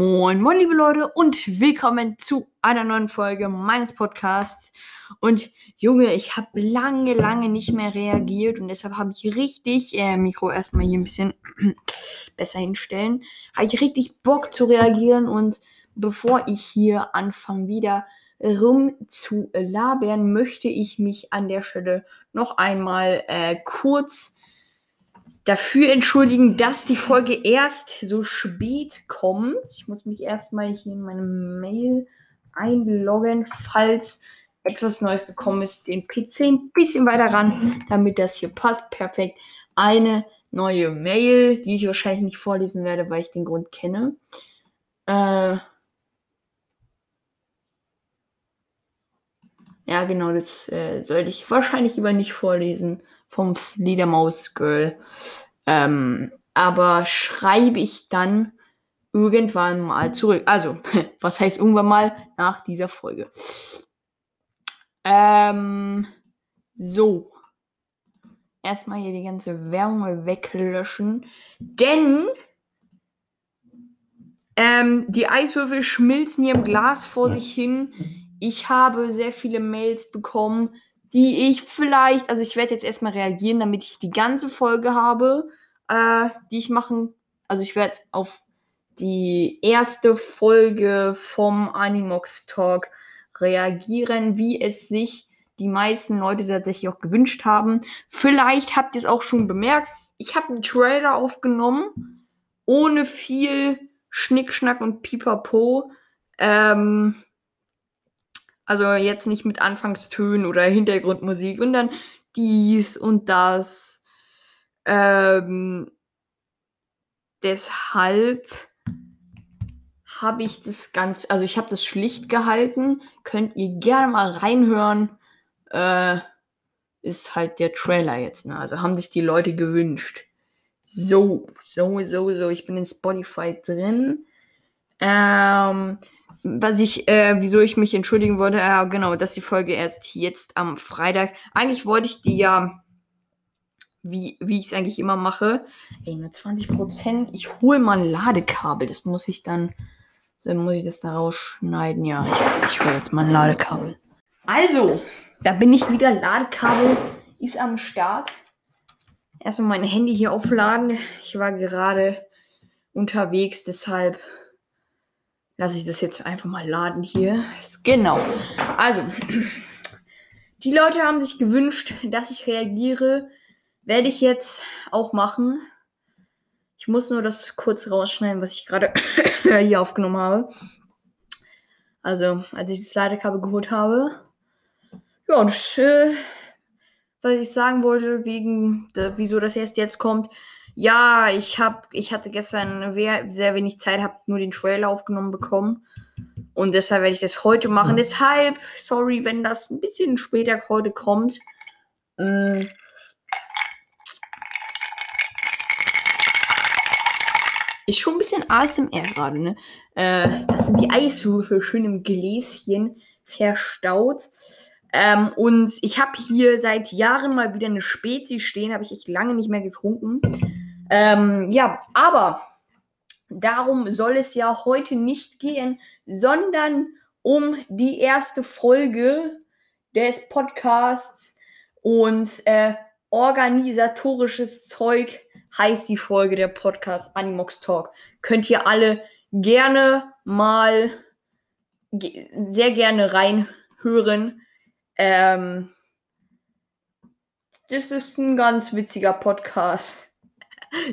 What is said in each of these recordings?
Moin, moin, liebe Leute, und willkommen zu einer neuen Folge meines Podcasts. Und Junge, ich habe lange, lange nicht mehr reagiert und deshalb habe ich richtig, äh, Mikro erstmal hier ein bisschen besser hinstellen, habe ich richtig Bock zu reagieren. Und bevor ich hier anfange, wieder rum zu labern, möchte ich mich an der Stelle noch einmal äh, kurz dafür entschuldigen, dass die Folge erst so spät kommt. Ich muss mich erstmal hier in meine Mail einloggen, falls etwas Neues gekommen ist, den PC ein bisschen weiter ran, damit das hier passt. Perfekt. Eine neue Mail, die ich wahrscheinlich nicht vorlesen werde, weil ich den Grund kenne. Äh ja, genau, das äh, sollte ich wahrscheinlich lieber nicht vorlesen vom Fledermaus Girl. Ähm, aber schreibe ich dann irgendwann mal zurück. Also, was heißt irgendwann mal nach dieser Folge? Ähm, so. Erstmal hier die ganze Wärme weglöschen. Denn ähm, die Eiswürfel schmilzen hier im Glas vor sich hin. Ich habe sehr viele Mails bekommen, die ich vielleicht, also ich werde jetzt erstmal reagieren, damit ich die ganze Folge habe, äh, die ich machen. Also ich werde auf die erste Folge vom Animox Talk reagieren, wie es sich die meisten Leute tatsächlich auch gewünscht haben. Vielleicht habt ihr es auch schon bemerkt. Ich habe einen Trailer aufgenommen, ohne viel Schnickschnack und Pipapo. Ähm, also jetzt nicht mit Anfangstönen oder Hintergrundmusik und dann dies und das. Ähm, deshalb habe ich das ganz, also ich habe das schlicht gehalten. Könnt ihr gerne mal reinhören. Äh, ist halt der Trailer jetzt, ne? Also haben sich die Leute gewünscht. So, so, so, so. Ich bin in Spotify drin. Ähm, was ich, äh, wieso ich mich entschuldigen wollte, ja, genau, dass die Folge erst jetzt am Freitag. Eigentlich wollte ich die ja, wie, wie ich es eigentlich immer mache, ey, nur 20%. Ich hole mal ein Ladekabel. Das muss ich dann, dann muss ich das da rausschneiden. Ja, ich, ich hole jetzt mal ein Ladekabel. Also, da bin ich wieder. Ladekabel ist am Start. Erstmal mein Handy hier aufladen. Ich war gerade unterwegs, deshalb lasse ich das jetzt einfach mal laden hier. Genau. Also, die Leute haben sich gewünscht, dass ich reagiere. Werde ich jetzt auch machen. Ich muss nur das kurz rausschneiden, was ich gerade hier aufgenommen habe. Also, als ich das Ladekabel geholt habe. Ja, und äh, was ich sagen wollte, wegen, wieso das erst jetzt kommt. Ja, ich hab, ich hatte gestern sehr wenig Zeit, habe nur den Trailer aufgenommen bekommen. Und deshalb werde ich das heute machen. Deshalb, sorry, wenn das ein bisschen später heute kommt. Äh, ist schon ein bisschen ASMR gerade, ne? Äh, das sind die Eiswürfel schön im Gläschen verstaut. Ähm, und ich habe hier seit Jahren mal wieder eine Spezi stehen, habe ich echt lange nicht mehr getrunken. Ähm, ja, aber darum soll es ja heute nicht gehen, sondern um die erste Folge des Podcasts und äh, organisatorisches Zeug heißt die Folge der Podcast Animox Talk. Könnt ihr alle gerne mal sehr gerne reinhören. Ähm, das ist ein ganz witziger Podcast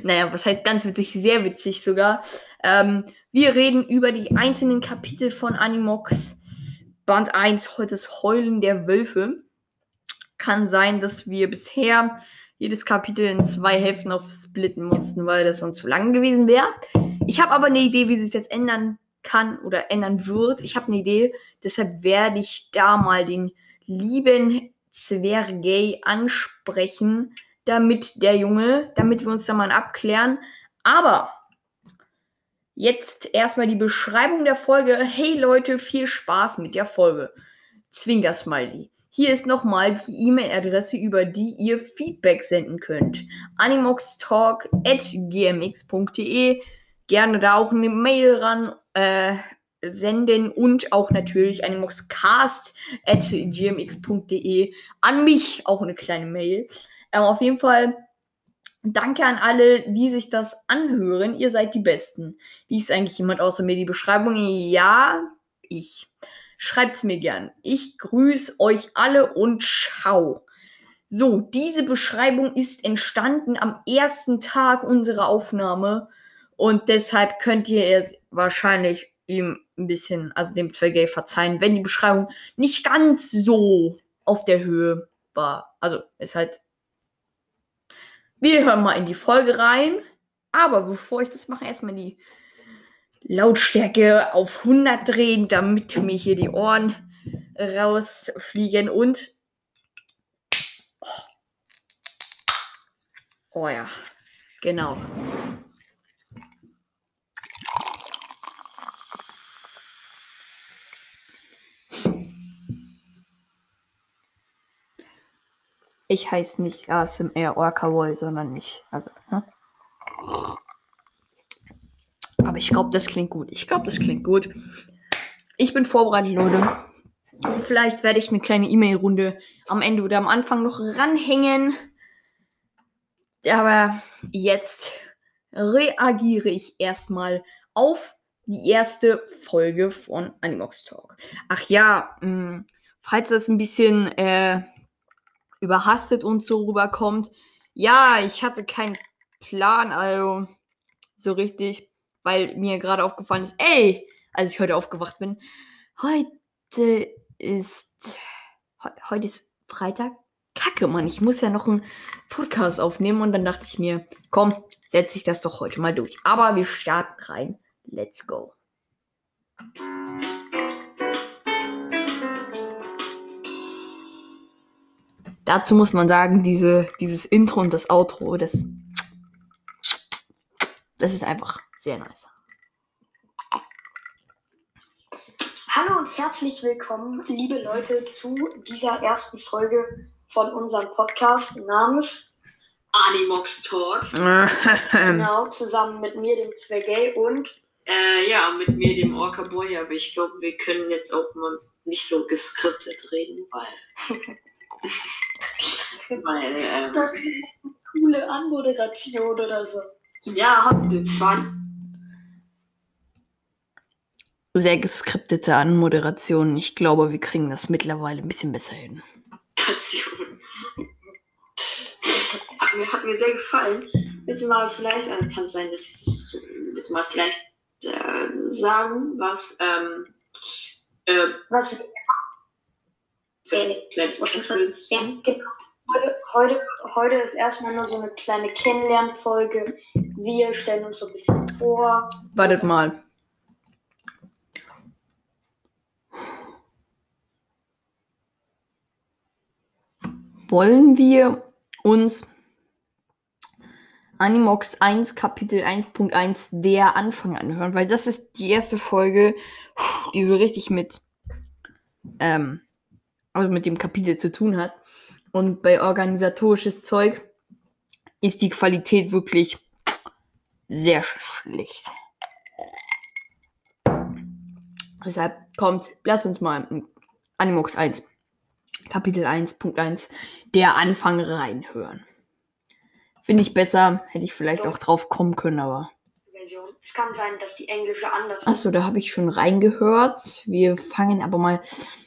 naja, was heißt ganz witzig? Sehr witzig sogar. Ähm, wir reden über die einzelnen Kapitel von Animox Band 1, das Heulen der Wölfe. Kann sein, dass wir bisher jedes Kapitel in zwei Hälften aufsplitten mussten, weil das sonst zu lang gewesen wäre. Ich habe aber eine Idee, wie sich das ändern kann oder ändern wird. Ich habe eine Idee, deshalb werde ich da mal den lieben Zwergay ansprechen, damit der Junge, damit wir uns da mal abklären. Aber jetzt erstmal die Beschreibung der Folge. Hey Leute, viel Spaß mit der Folge. Zwinker-Smiley. Hier ist nochmal die E-Mail-Adresse, über die ihr Feedback senden könnt. animoxtalk.gmx.de. Gerne da auch eine Mail ran äh, senden und auch natürlich animoxcast at gmx.de an mich auch eine kleine Mail. Ähm, auf jeden Fall danke an alle, die sich das anhören. Ihr seid die Besten. Liest eigentlich jemand außer mir die Beschreibung? Ja, ich. Schreibt's mir gern. Ich grüße euch alle und ciao. So, diese Beschreibung ist entstanden am ersten Tag unserer Aufnahme und deshalb könnt ihr es wahrscheinlich ihm ein bisschen, also dem 2G verzeihen, wenn die Beschreibung nicht ganz so auf der Höhe war. Also ist halt. Wir hören mal in die Folge rein. Aber bevor ich das mache, erstmal die Lautstärke auf 100 drehen, damit mir hier die Ohren rausfliegen und. Oh, ja, genau. Ich heiße nicht ASMR Orca Boy, sondern nicht. Also, ne? Aber ich glaube, das klingt gut. Ich glaube, das klingt gut. Ich bin vorbereitet, Leute. Vielleicht werde ich eine kleine E-Mail-Runde am Ende oder am Anfang noch ranhängen. Aber jetzt reagiere ich erstmal auf die erste Folge von Animox Talk. Ach ja, mh, hm, falls das ein bisschen äh, überhastet und so rüberkommt. Ja, ich hatte keinen Plan, also so richtig, weil mir gerade aufgefallen ist, ey, als ich heute aufgewacht bin, heute ist, heute ist Freitag. Kacke, Mann, ich muss ja noch einen Podcast aufnehmen und dann dachte ich mir, komm, setze ich das doch heute mal durch. Aber wir starten rein. Let's go. Dazu muss man sagen, diese, dieses Intro und das Outro, das, das ist einfach sehr nice. Hallo und herzlich willkommen, liebe Leute, zu dieser ersten Folge von unserem Podcast namens Animox Talk. genau, zusammen mit mir, dem Zwergay und äh, ja, mit mir, dem Orca Boy, aber ich glaube, wir können jetzt auch mal nicht so geskriptet reden, weil Weil, ähm, das ist eine coole Anmoderation oder so. Ja, habt ihr zwar. Sehr geskriptete Anmoderationen. Ich glaube, wir kriegen das mittlerweile ein bisschen besser hin. Hat mir, hat mir sehr gefallen. Willst du mal vielleicht, also kann es sein, dass ich das so, willst du mal vielleicht äh, sagen, was, ähm, äh, was ja, genau. Heute, heute, heute ist erstmal nur so eine kleine Kennenlernfolge. Wir stellen uns so ein bisschen vor. Wartet mal. Wollen wir uns Animox 1 Kapitel 1.1 der Anfang anhören? Weil das ist die erste Folge, die so richtig mit ähm, also mit dem Kapitel zu tun hat. Und bei organisatorisches Zeug ist die Qualität wirklich sehr schlecht. Deshalb kommt, lass uns mal Animox 1, Kapitel 1.1, der Anfang reinhören. Finde ich besser, hätte ich vielleicht auch drauf kommen können, aber. Es kann sein, dass die englische anders ist. Achso, da habe ich schon reingehört. Wir fangen aber mal.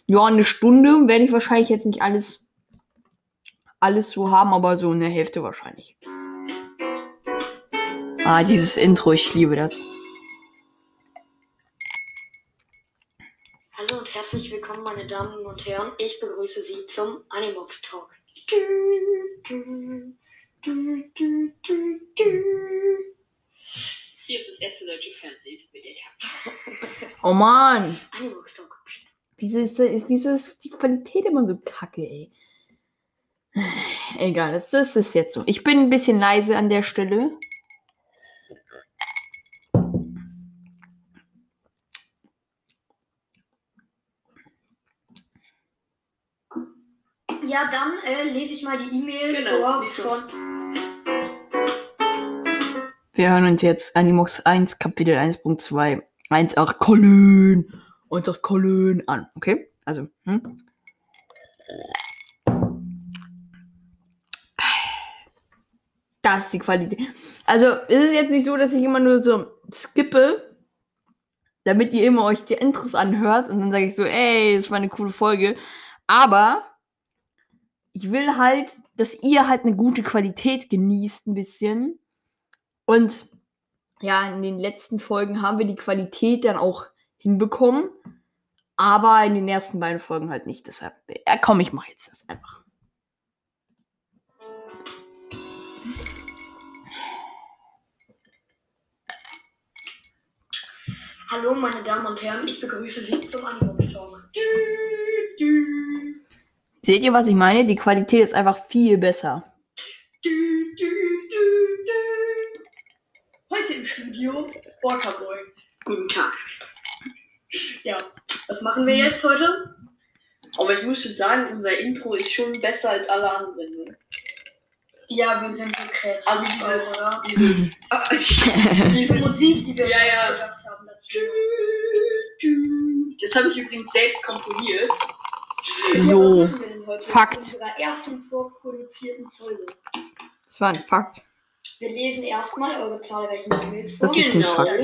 Ja, eine Stunde werde ich wahrscheinlich jetzt nicht alles, alles so haben, aber so eine Hälfte wahrscheinlich. Ah, dieses Intro, ich liebe das. Hallo und herzlich willkommen, meine Damen und Herren. Ich begrüße Sie zum Animox Talk. Du, du, du, hier ist das erste deutsche Fernsehen mit der Tag. Oh Mann. Wieso ist, das, wieso ist die Qualität immer so kacke, ey? Egal, das, das ist jetzt so. Ich bin ein bisschen leise an der Stelle. Ja, dann äh, lese ich mal die E-Mail genau, vor wir hören uns jetzt Animox 1, Kapitel 1.2 1,8 Köln. 1,8 Köln an. Okay? Also, hm? Das ist die Qualität. Also, es ist jetzt nicht so, dass ich immer nur so skippe, damit ihr immer euch die Intros anhört und dann sage ich so, ey, das war eine coole Folge. Aber ich will halt, dass ihr halt eine gute Qualität genießt ein bisschen. Und ja, in den letzten Folgen haben wir die Qualität dann auch hinbekommen. Aber in den ersten beiden Folgen halt nicht. Deshalb, ja, komm, ich mache jetzt das einfach. Hallo, meine Damen und Herren, ich begrüße Sie zum Animox Talk. Du, du, Seht ihr, was ich meine? Die Qualität ist einfach viel besser. du, Heute im Studio Waterboy. Guten Tag. Ja, was machen wir jetzt heute? Aber ich muss schon sagen, unser Intro ist schon besser als alle anderen. Ne? Ja, wir sind so kreativ. Also dieses, oder? dieses, Diese Musik, die wir Ja, ja. gedacht haben dazu. das habe ich übrigens selbst komponiert. So, was machen wir denn heute? Fakt. In unserer ersten vorproduzierten Folge. das war ein Fakt. Wir lesen erstmal eure zahlreichen E-Mails. Das ist ein Genau. Fakt.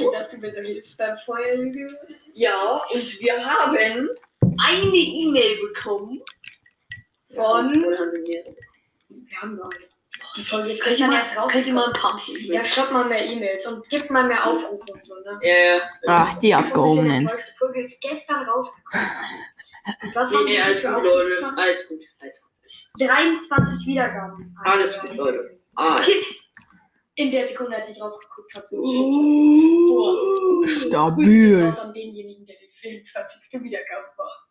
Ja, und wir haben eine E-Mail bekommen. Von- Oder haben wir haben noch eine. Die Folge ist Könnt ihr gestern mal, erst raus. könnt ihr mal ein paar mehr Ja, schreibt mal mehr E-Mails und gibt mal mehr Aufrufe und so, ne? Ja, ja. Ach, die abgehobenen. Die Folge ist gestern rausgekommen. Und was Nee, haben nee, alles gut, Leute. Alles gut, alles gut. 23 Wiedergaben. Alles gut, Leute. Ah, Okay. In der Sekunde, als ich drauf geguckt habe. Uh. Stabil. Grüße an denjenigen, der die 24. Wiedergabe war.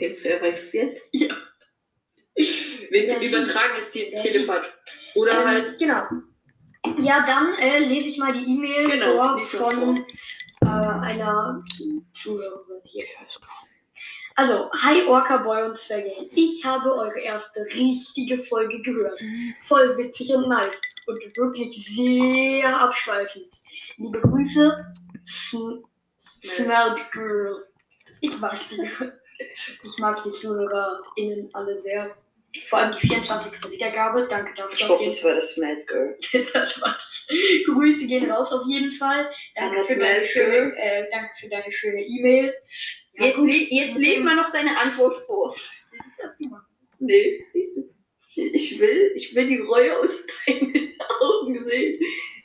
Denkst du, er weiß es jetzt? Ja. Wir Ja, übertragen es dir Ja, Telepath. Oder Ähm, halt. Genau. Ja, dann äh, lese ich mal die E-Mail Genau, vor von äh, einer Zuhörerin hier. Also, hi Orca Boy und Zwerge. Ich habe eure erste richtige Folge gehört. Voll witzig und nice. Und wirklich sehr abschweifend. Liebe Grüße, Sm Smelt Girl. Ich mag die. Ich mag die ZuhörerInnen alle sehr. Vor allem die 24. Wiedergabe. Danke dafür. auf jeden war das Mad Girl. das war's. Grüße gehen raus auf jeden Fall. Danke, das für deine, schöne, äh, danke für deine schöne E-Mail. Ja, Jetzt, le jetzt les mal noch deine Antwort vor. Das. Nee, siehst du. Ich will, ich will die Reue aus deinen Augen sehen.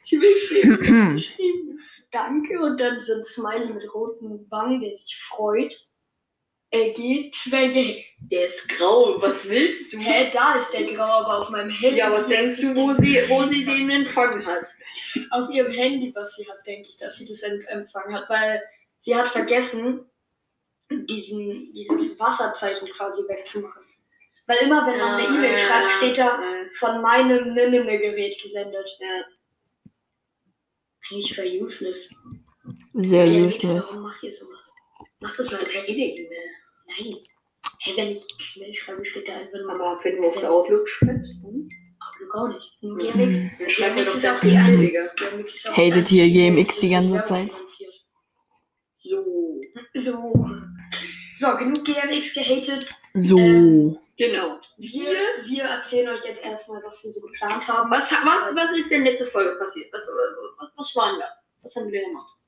Ich will sehen. Danke und dann so ein Smiley mit roten Wangen, der sich freut. Er geht Zwänge. Der ist grau. Was willst du? Hä, da ist der Grau, aber auf meinem Handy. Ja, was denkst du, wo sie, wo sie den empfangen hat? Auf ihrem Handy, was sie hat, denke ich, dass sie das em- empfangen hat, weil sie hat vergessen, diesen, dieses Wasserzeichen quasi wegzumachen. Weil immer, wenn man eine E-Mail schreibt, steht da von meinem Ninnene-Gerät gesendet. Ja. Eigentlich voll useless. Sehr Ja, useless. Warum macht ihr sowas? Macht das mal. Jede E-Mail. Nein. Hey, wenn ich Mail schreibe, steht da einfach nur Aber wenn du auf Outlook schreibst, hm? Outlook auch nicht. Mhm. GMX. dann schreib mir GMX doch ist auch die einzige. Digga. GMX ist auch Hatet die einzige, ihr GMX die ganze Zeit? So, So. So, genug GMX gehatet. So. genau. Wir, wir erzählen euch jetzt erstmal, was wir so geplant haben. Was, was, was ist denn letzte Folge passiert? Was, was, was war denn da? Was haben wir denn gemacht?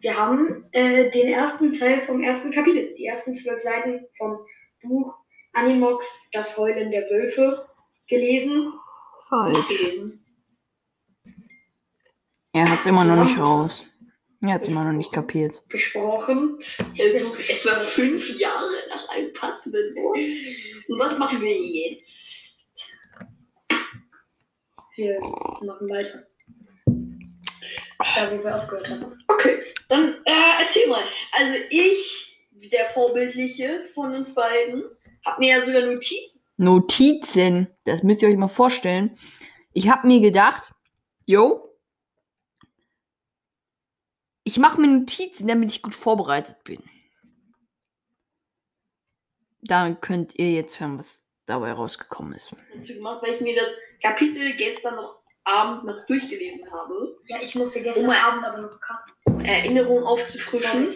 Wir haben äh, den ersten Teil vom ersten Kapitel, die ersten zwölf Seiten vom Buch Animox, das Heulen der Wölfe, gelesen. Falsch. gelesen. Er hat's immer noch nicht raus. Er hat's immer noch nicht kapiert. Besprochen. Es, es war fünf Jahre nach einem passenden Wort. Und was machen wir jetzt? Wir machen weiter. Da, wo wir aufgehört haben. Okay, dann äh, erzähl mal. Also ich, der Vorbildliche von uns beiden, hab mir ja sogar Notizen. Notizen. Das müsst ihr euch mal vorstellen. Ich habe mir gedacht, yo, ich mache mir Notizen, damit ich gut vorbereitet bin. Dann könnt ihr jetzt hören, was dabei rausgekommen ist. dazu gemacht, weil ich mir das Kapitel gestern noch Abend noch durchgelesen habe, Ja, ich musste gestern mein- Abend aber noch kacken. Erinnerungen aufzufrischen.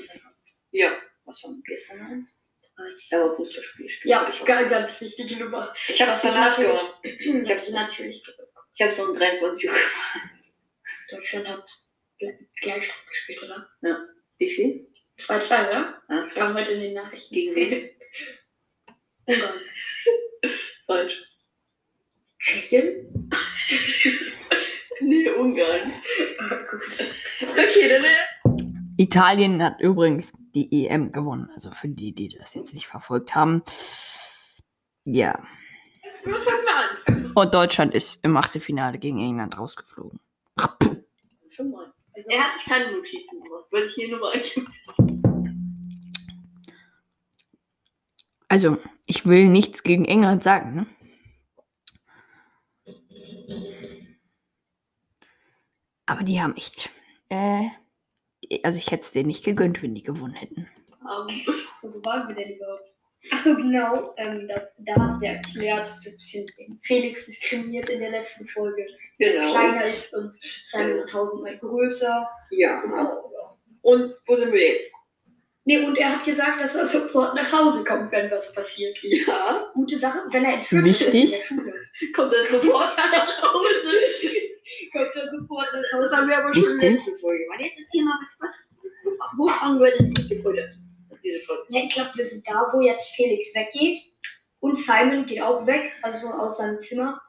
Ja, was war gestern Abend? Ich- Aber Fußballspiel. Ja, ich ganz, ganz wichtige Nummer. Ich habe es danach natürlich- gemacht. Ich hab's natürlich gemacht. Ich habe es um 23 Uhr gemacht. Deutschland hat gle- gleich gespielt, oder? Wie viel? 2-2, oder? Ah, Kam heute in den Nachrichten. Gegen wen? Ungarn. Falsch. Tschechien? Nee, Ungarn. Okay, dann. äh, Italien hat übrigens die EM gewonnen. Also für die, die das jetzt nicht verfolgt haben. Ja. Und Deutschland ist im Achtelfinale gegen England rausgeflogen. Schon mal. Er hat sich keine Notizen gemacht, weil ich hier nur mal. Also, ich will nichts gegen England sagen, ne? Aber die haben echt. Äh, also ich hätte es denen nicht gegönnt, wenn die gewonnen hätten. Ähm, So, wo waren wir denn überhaupt? Achso, genau. Ähm, da, da hast du ja erklärt, dass du ein bisschen Felix diskriminiert in der letzten Folge. genau. Kleiner ist und Simon ist tausendmal größer. Ja. Genau. Und wo sind wir jetzt? Nee, und er hat gesagt, dass er sofort nach Hause kommt, wenn was passiert. Ja. Gute Sache, wenn er entführt Wichtig. wird in der Schule. Kommt er sofort nach Hause? Kommt er sofort Das haben wir aber schon in der Wichtig. letzten Folge gemacht. Jetzt ist hier mal was. was wo fangen wir denn? Diese Folge. Ja, ich glaube, wir sind da, wo jetzt Felix weggeht. Und Simon geht auch weg, also aus seinem Zimmer.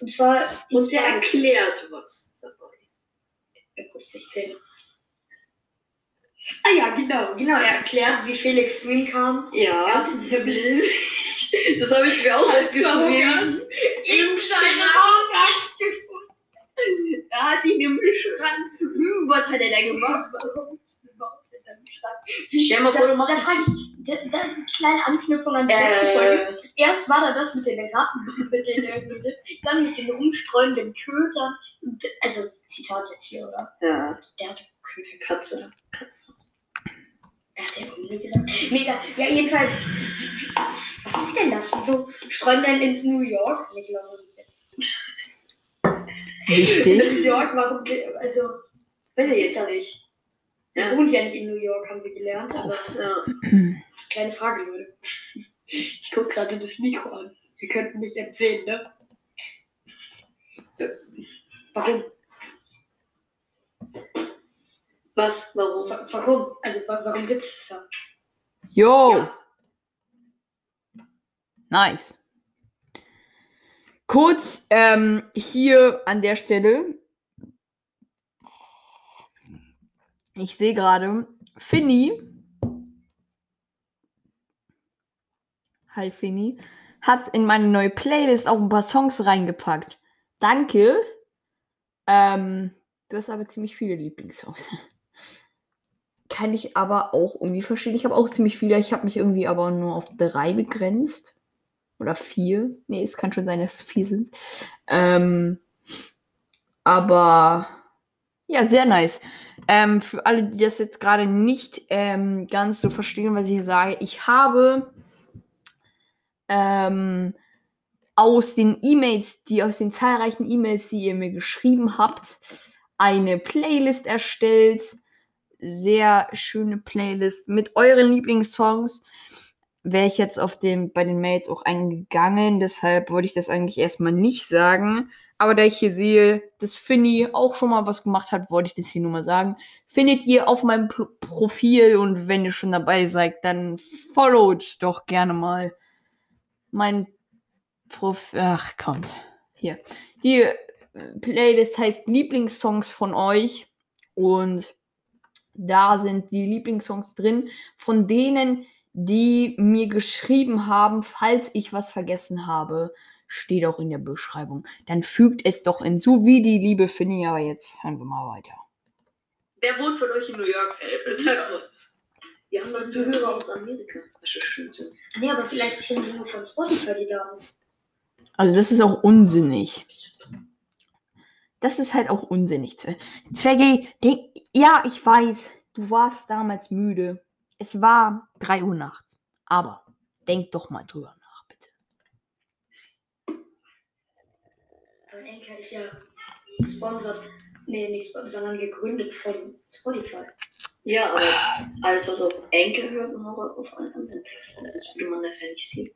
Und zwar Und der erklärt was dabei. Er putzt sich Zähne. Ah ja, genau, genau. Er erklärt, wie Felix Swing kam. Er Ja. hat Das habe ich mir auch aufgeschrieben. im Er hat ihn im Schrank. Hm, was hat er da gemacht? Warum ist Maus in deinem Schrank? Stell mal vor, du machst frage ich, da, da eine kleine Anknüpfung an die letzte Folge. äh, Erst war da das mit den Ratten, mit den redet, dann mit den rumstreunenden Kötern. Also, Zitat jetzt hier, oder? Ja, Der hat Köter Katze. Katze. Er hat ja Hunde gesagt. Mega. Ja, jedenfalls. Was ist denn das? Wieso streuen denn in New York? Nicht London. In. New York, warum. Also, Weiß ich ist jetzt das? nicht. Ja. wohnt ja nicht in New York, haben wir gelernt. Aber Ja. kleine Frage, Leute. Ich guck gerade das Mikro an. Ihr könnt mich jetzt sehen, ne? Warum? Was? Warum? Wa- Warum? Also, wa- warum gibt es das da? Jo. Ja. Nice. Kurz ähm, hier an der Stelle. Ich sehe gerade, Finny. Hi Finny. Hat in meine neue Playlist auch ein paar Songs reingepackt. Danke. Ähm, du hast aber ziemlich viele Lieblingssongs. Kann ich aber auch irgendwie verstehen. Ich habe auch ziemlich viele. Ich habe mich irgendwie aber nur auf drei begrenzt. Oder vier. Nee, es kann schon sein, dass es vier sind. Ähm, aber ja, sehr nice. Ähm, für alle, die das jetzt gerade nicht ähm, ganz so verstehen, was ich hier sage, ich habe ähm, aus den E-Mails, die aus den zahlreichen E-Mails, die ihr mir geschrieben habt, eine Playlist erstellt. Sehr schöne Playlist mit euren Lieblingssongs. Wäre ich jetzt auf den, bei den Mails auch eingegangen, deshalb wollte ich das eigentlich erstmal nicht sagen. Aber da ich hier sehe, dass Finny auch schon mal was gemacht hat, wollte ich das hier nur mal sagen. Findet ihr auf meinem Pro Profil und wenn ihr schon dabei seid, dann followt doch gerne mal mein Profil. Ach, kommt. Hier. Die äh, Playlist heißt Lieblingssongs von euch und da sind die Lieblingssongs drin, von denen, die mir geschrieben haben, falls ich was vergessen habe, steht auch in der Beschreibung. Dann fügt es doch hinzu, wie die liebe Finny. Aber jetzt hören wir mal weiter. Wer wohnt von euch in New York? Wir haben noch Zuhörer aus Amerika. Das ist schön. so. Nee, aber vielleicht kennen sie nur von Spotify die Daten. Also das ist auch unsinnig. Das ist halt auch unsinnig. Zwe- Zwerge, ja, ich weiß, du warst damals müde. Es war 3 Uhr nachts. Aber denk doch mal drüber nach, bitte. Aber Enka ist ja gesponsert. Nee, nicht sponsert, sondern gegründet von Spotify. Ja, aber alles, was auf Enkel hört, man auch auf allen anderen Plattformen. Sonst würde man das ja nicht sehen.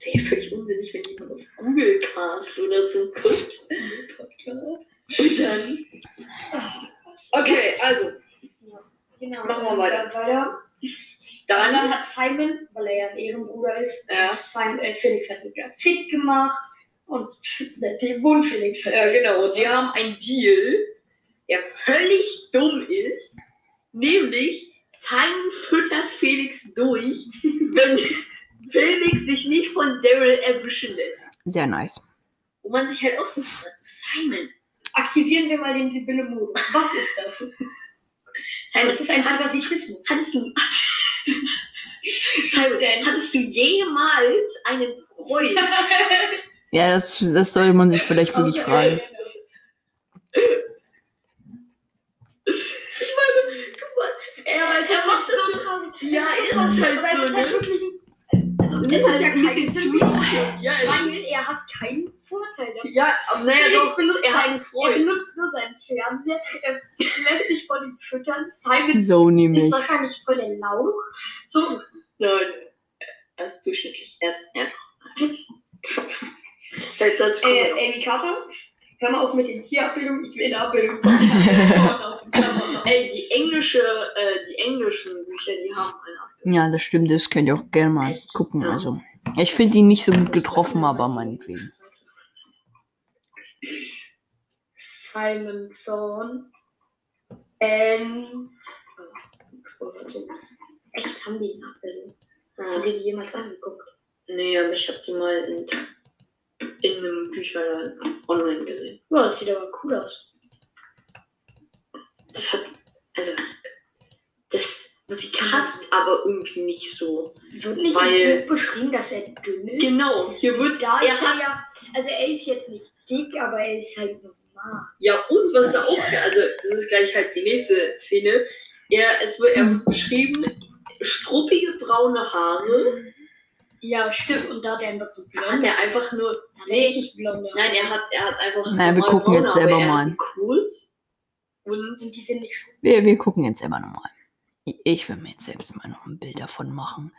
Wäre ja völlig unsinnig, wenn jemand auf Google Cast oder so guckt. Und dann. Okay, also, Genau. Machen wir weiter. weiter. Dann dann. hat Simon, weil er ja ein Ehrenbruder ist, Ja. Simon, äh, Felix hat ihn wieder fit gemacht und seitdem wohnt Felix halt. Ja, genau. Und die haben einen Deal, der völlig dumm ist. Nämlich, Simon füttert Felix durch, wenn Felix sich nicht von Daryl erwischen lässt. Sehr nice. Wo man sich halt auch so fragt, so Simon. Aktivieren wir mal den Sibylle-Modus. Was ist das? Simon, Das ist ein Parasitismus. hattest du. Simon, hattest du jemals einen Freund? Ja, das, das sollte man sich vielleicht wirklich fragen. Ich meine, guck mal, er, er macht das so traurig. Ja, ist es halt Aber so, es ist halt ne? wirklich ein, also Das es ist ja ein bisschen sweet. Ja, Weil er hat keinen Vorteil davon. ja, aber naja, doch, benutzt er einen Er benutzt nur seinen Fernseher, er lässt sich von ihm füttern. Simon So ist wahrscheinlich voll der Lauch. So, Nein, er ist durchschnittlich. Er ist, ja. Das, das äh. Amy Carter, hör mal auf mit den Tierabbildungen, ich will eine Abbildung von. Ey, die englische, äh, die englischen Bücher, die haben eine Abbildung. Ja, das stimmt, das könnt ihr auch gerne mal gucken. Also, ich finde ihn nicht so gut getroffen, aber meinetwegen. Simon Thorn. Ähm. Echt, haben die eine Abbildung? Hast du dir die jemals angeguckt? Nee, aber ich habe die mal in, in einem Bücherladen online gesehen. Ja, das sieht aber cool aus. Das hat, also, das passt aber irgendwie nicht so. Wird nicht Weil- im Buch beschrieben, dass er dünn ist? Genau, hier wird, Da er ist er hat, ja, also er ist jetzt nicht dick, aber er ist halt. Ja, und was da auch, also das ist gleich halt die nächste Szene. Er, es wird, er wird beschrieben, struppige braune Haare. Ja, stimmt. Und da hat er einfach so blond. Hat er einfach nur, nee, richtig blonde nein, er hat, er hat einfach. Naja, wir gucken braune jetzt selber er mal. Kurz. Und Und die nicht schön. Wir, wir gucken jetzt selber nochmal. Ich- Ich will mir jetzt selbst mal noch ein Bild davon machen.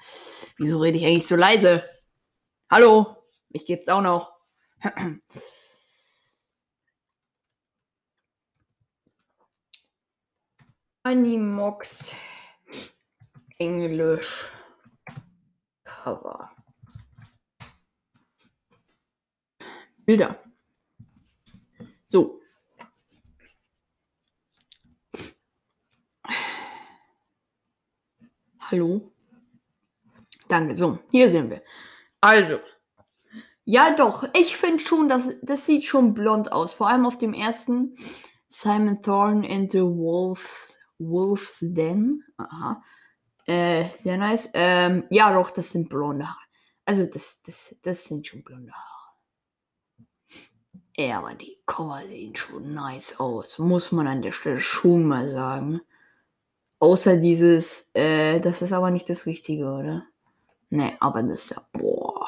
Wieso rede ich eigentlich so leise? Hallo, mich gibt's auch noch. Animox Englisch Cover. Bilder. So. Hallo? Danke. So, hier sind wir. Also. Ja, doch. Ich finde schon, dass das sieht schon blond aus. Vor allem auf dem ersten Simon Thorne and the Wolves Wolves Den. Aha. Äh, sehr nice. Ähm, ja, doch, das sind blonde Haare. Also, das, das, das sind schon blonde Haare. Ja, aber die Cover sehen schon nice aus. Muss man an der Stelle schon mal sagen. Außer dieses, äh, das ist aber nicht das Richtige, oder? Nee, aber das ist ja, boah.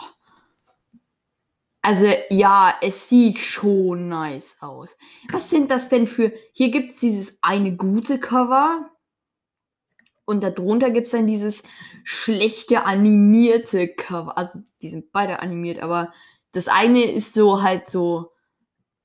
Also, ja, es sieht schon nice aus. Was sind das denn für, hier gibt es dieses eine gute Cover. Und darunter gibt es dann dieses schlechte animierte Cover. Also, die sind beide animiert, aber das eine ist so halt so,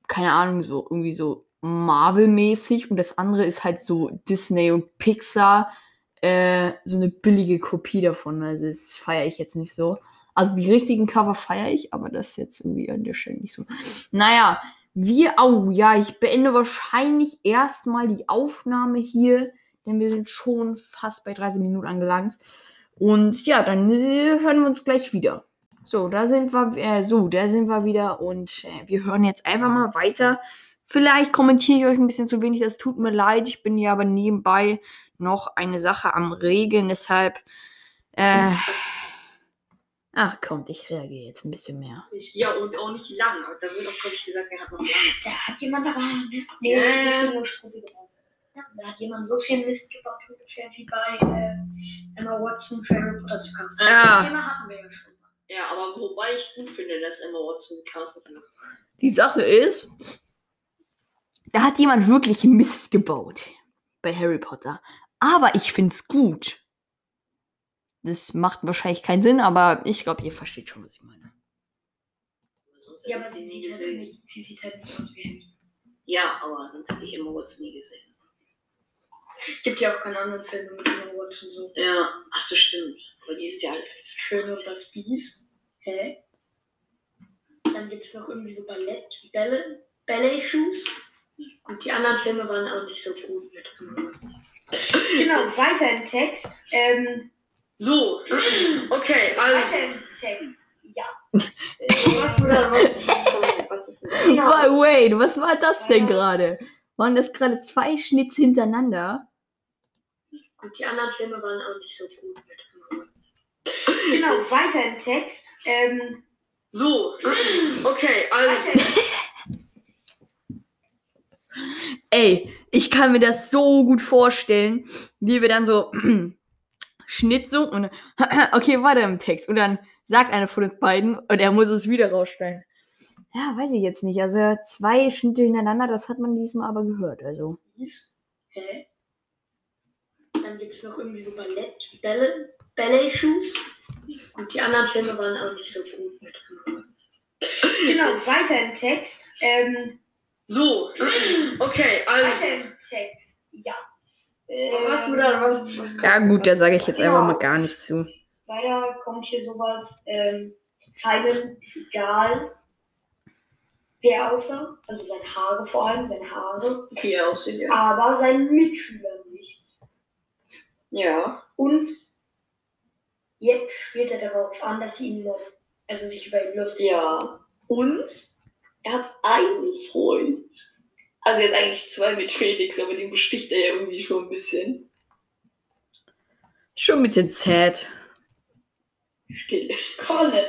keine Ahnung, so irgendwie so Marvel-mäßig und das andere ist halt so Disney und Pixar, äh, so eine billige Kopie davon. Also das feiere ich jetzt nicht so. Also die richtigen Cover feiere ich, aber das jetzt irgendwie an der Stelle nicht so. Naja, wir, oh ja, ich beende wahrscheinlich erstmal die Aufnahme hier, denn wir sind schon fast bei 30 Minuten angelangt. Und ja, dann hören wir uns gleich wieder. So, da sind wir, äh, so, da sind wir wieder und äh, wir hören jetzt einfach mal weiter. Vielleicht kommentiere ich euch ein bisschen zu wenig, das tut mir leid. Ich bin ja aber nebenbei noch eine Sache am Regeln, deshalb. Äh, ach kommt, ich reagiere jetzt ein bisschen mehr. ja, und auch nicht lang. Da wird auch, glaube ich, gesagt, er hat noch lange. Da hat jemand aber. Nee, Ja, das ja. da hat jemand so viel Mist gebaut, ungefähr wie bei äh, Emma Watson für Harry Potter zu casten. Ja. Das Thema hatten wir ja schon. Ja, aber wobei ich gut finde, dass Emma Watson gecastet wird. Die Sache ist, da hat jemand wirklich Mist gebaut bei Harry Potter. Aber ich find's gut. Das macht wahrscheinlich keinen Sinn, aber ich glaube, ihr versteht schon, was ich meine. Ja, aber sie sieht halt nicht, sie sieht halt nicht aus wie Harry. Ja, aber sonst hätte ich Emma Watson nie gesehen. Gibt ja auch keinen anderen Film mit Emma Watson so. Ja, ach so, stimmt. Aber dieses Jahr halt. Schön und das Biest. Hä? Dann gibt es noch irgendwie so Ballett, Ballet, Ballet-Shoes. Und die anderen Filme waren auch nicht so gut mit Emma Watson. Genau, weiter im Text. Ähm, So, okay, also. weiter im Text. Ja. Was, Bruder, was ist? Was ist das? Genau. Wait, wait, was war das denn Ja. gerade? Waren das gerade zwei Schnitz hintereinander? Und die anderen Filme waren auch nicht so gut mit. Genau, weiter im Text. Ähm, So, okay, also. Ey, ich kann mir das so gut vorstellen, wie wir dann so Schnitt so und okay, weiter im Text. Und dann sagt einer von uns beiden und er muss es wieder rausschneiden. Ja, weiß ich jetzt nicht. Also zwei Schnitte hintereinander, das hat man diesmal aber gehört. Also. Hä? Dann gibt es noch irgendwie so Ballett, Ballet, Ballet-Shoes. Und die anderen Filme waren auch nicht so gut mit. Genau, weiter im Text. Ähm, So, okay, also. weiter im Text. Ja. Was, Bruder, was, was Ja gut, da sage ich jetzt einfach mal gar nichts zu. Weiter kommt hier sowas. Ähm, Simon ist egal, wer aussah. Also seine Haare vor allem, seine Haare. Wie er aussieht, ja. Aber seinen Mitschülern nicht. Ja. Und jetzt spielt er darauf an, dass sie ihn noch, also sich über ihn lustig Ja. Und er hat einen Freund. Also jetzt eigentlich zwei mit Felix, aber den besticht er ja irgendwie schon ein bisschen. Schon ein bisschen sad. Still. Colin.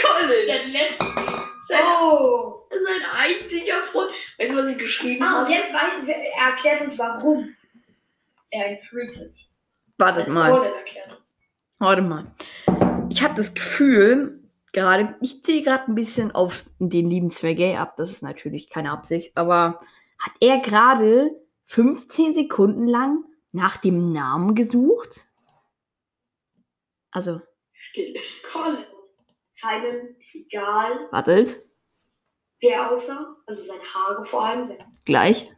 Colin! Der letzte. Sein, Oh. sein einziger Freund. Weißt du, was ich geschrieben Ah, und habe? jetzt weiß, er erklärt uns, warum er ein Freak ist. Wartet mal. Colin erklärt uns. Warte mal. Ich habe das Gefühl, gerade, ich ziehe gerade ein bisschen auf den lieben Zwergay ab. Das ist natürlich keine Absicht, aber hat er gerade 15 Sekunden lang nach dem Namen gesucht? Also, Still. Colin. Simon ist egal, wartet, wer aussah. Also seine Haare vor allem, gleich.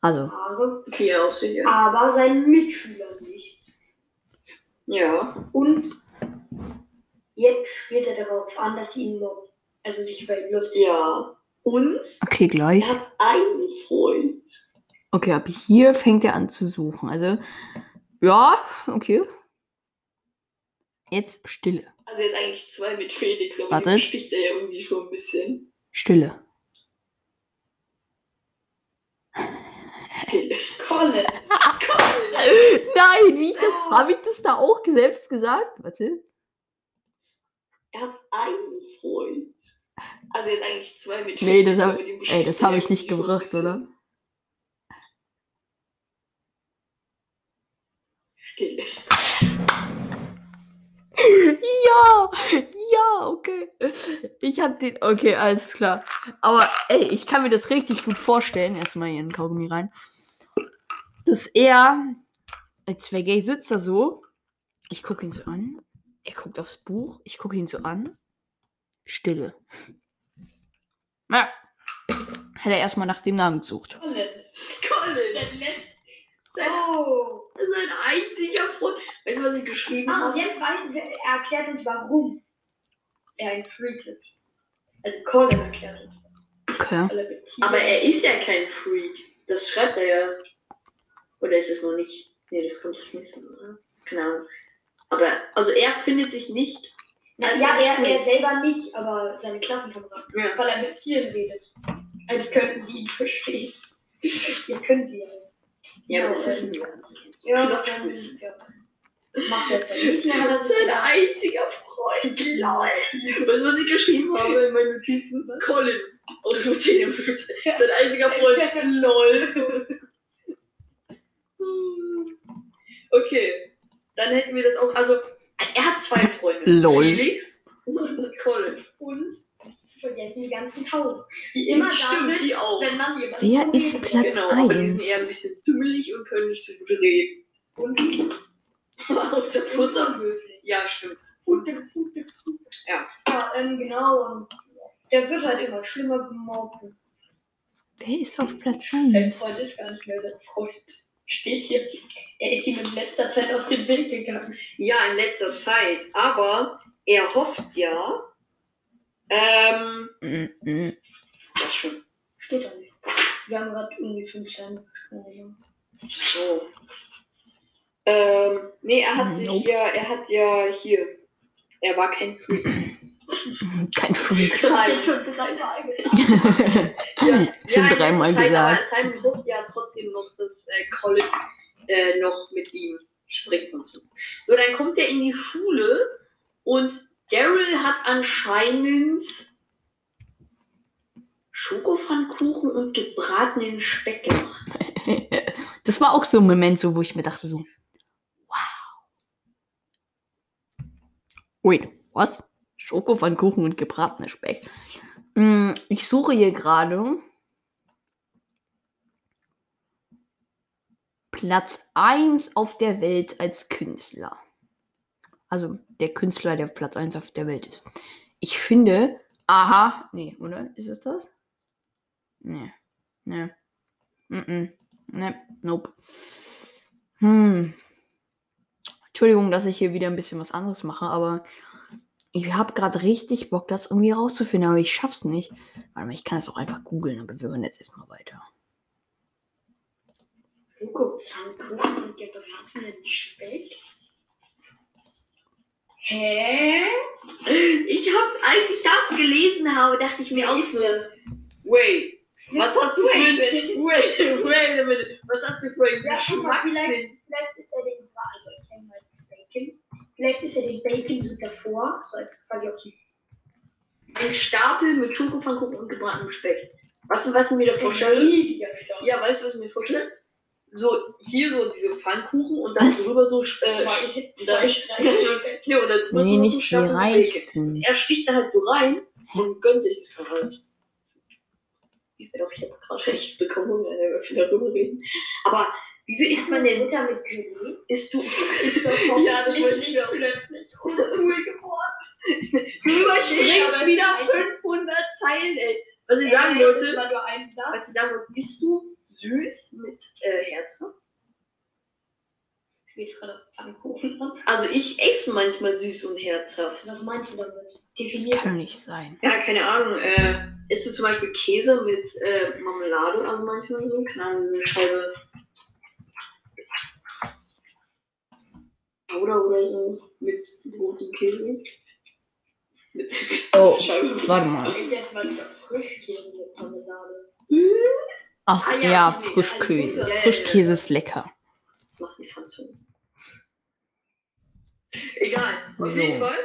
Also, Haare. Wie er aussieht, ja. Aber seinen Mitschülern nicht. Ja. Und jetzt spielt er darauf an, dass sie ihn noch, also sich über ihn lustig Ja. Und okay, gleich. er hat einen Freund. Okay, ab hier fängt er an zu suchen. Also, ja, okay. Jetzt Stille. Also jetzt eigentlich zwei mit Felix, aber den besticht er ja irgendwie schon ein bisschen. Stille. Still. Colin. Colin! Nein, wie ich das. Habe ich das da auch selbst gesagt? Warte. Er hat einen Freund. Also jetzt eigentlich zwei mit Nee, das Felix, hab- aber den Ey, das habe ich nicht gebracht, oder? Ja, ja, okay. Ich hab den. Okay, alles klar. Aber ey, ich kann mir das richtig gut vorstellen. Erstmal hier in den Kaugummi rein. Dass er. Als Zwergay sitzt da so. Ich gucke ihn so an. Er guckt aufs Buch. Ich gucke ihn so an. Stille. Ja. Hat er erstmal nach dem Namen gesucht. Colin. Colin! Sein, Oh. sein einziger Freund. Weißt du, was ich geschrieben Ah, und habe? jetzt weiß, er erklärt uns, warum er ein Freak ist. Also Colin erklärt uns. Okay. Aber er ist ja kein Freak. Das schreibt er ja. Oder ist es noch nicht? Nee, das kommt das nächste Mal, oder? Keine Ahnung. Aber, also er findet sich nicht. Na, als ja, er, er selber nicht, aber seine Klassenkameraden. Ja. Weil er mit Tieren redet. Als könnten sie ihn verstehen. ja, können sie ja. Ja, aber das wissen wir. Ja, Plot dann ist es ja. Macht er es ja nicht mehr, Das ist sein einziger Freund. Lol. Weißt du, was ich geschrieben habe in meinen Notizen? Colin. Ausrufezeichen, Ausrufezeichen. Sein einziger Freund. Lol. Okay. Dann hätten wir das auch. Also, er hat zwei Freunde. Lol. Felix und Colin. Und zu vergessen die ganzen Tauben, die immer da Stimmt, sind, die auch. wenn man jemanden Wer ist Platz Genau, aber die sind eher ein bisschen dümmelig und können nicht so gut reden. Und Futter. unhöflich. Ja, stimmt. Futter, Futter, Futter. Ja. Ja, ähm, genau. Und der wird halt immer schlimmer gemobbt. Wer ist auf Platz Sein 1? Freund ist gar nicht mehr sein Freund. Steht hier. Er ist ihm in letzter Zeit aus dem Weg gegangen. Ja, in letzter Zeit. Aber er hofft ja. Ähm. Mhm. Das schon. Steht da nicht. Wir haben gerade irgendwie fünf Cent. So. Ähm. Nee, er hat sich Nope. ja. Er hat ja hier. Er war kein Freak. Kein Freak. Das hab ich schon dreimal gesagt. Schon in dreimal Zeit, gesagt. Aber Simon hofft ja trotzdem noch, dass äh, Colin äh, noch mit ihm spricht und so. So, dann kommt er in die Schule und Daryl hat anscheinend Schokopfannkuchen und gebratenen Speck gemacht. Das war auch so ein Moment, so, wo ich mir dachte so, wow. Wait, was? Schokopfannkuchen und gebratener Speck. Mm, Ich suche hier gerade Platz 1 auf der Welt als Künstler. Also der Künstler, der Platz 1 auf der Welt ist. Ich finde, aha, nee, oder? Ist es das? Nee, nee. Mm Ne, nope. Hm. Entschuldigung, dass ich hier wieder ein bisschen was anderes mache, aber ich habe gerade richtig Bock, das irgendwie rauszufinden, aber ich schaff's nicht. Warte mal, ich kann es auch einfach googeln, aber wir hören jetzt erstmal weiter. Schokopfannkuchen und gebratenen Speck. Hä? Ich habe, als ich das gelesen habe, dachte ich mir auch so, wait, was hast du für ein, wait, wait a minute, was hast du für ein Ja, guck mal, Geschmackssinn? vielleicht, vielleicht ist er den, also ich kenne mal das Bacon. Vielleicht ist er den Bacon so davor, so als quasi auf die Ein Stapel mit Schokopfannkuchen und gebratenem Speck. Weißt du, was ich mir da ein vorstelle? riesiger Stapel. Ja, weißt du, was ich mir vorstelle? So, hier so diese Pfannkuchen und dann Was? drüber so, äh, Zwei, da- zwei Streifen. hier und dann drüber Nee, so ein nicht die Stapel Bacon. Reichsten. Er sticht da halt so rein und gönnt sich das dann alles. Ich werde auf jeden Fall gerade echt bekommen, wenn wir viel darüber reden. Aber wieso isst man denn Butter mit Gelee? Isst du. Ist doch Ja, das ich auch. plötzlich uncool geworden. Du überspringst wieder es ist 500 Zeilen, ey. Was ich sagen das wollte, war nur ein Satz. was ich sagen wollte, bist du süß mit äh, Herzhaft? Ich will gerade Pfannkuchen an. Also ich esse manchmal süß und herzhaft. Was meinst du damit? Das Definiert. kann doch nicht sein. Ja, keine Ahnung. Äh, isst du zum Beispiel Käse mit äh, Marmelade, also manchmal so? Keine Ahnung, so eine Scheibe Powder oder so mit rotem Käse. Mit Oh, Scheibe. warte mal. Ich esse manchmal Frischkäse mit Marmelade. Ach Ah, ja, ja, nee, Frischkäse. also so- Frischkäse ist lecker. Das macht die Franzosen. Egal, auf So. jeden Fall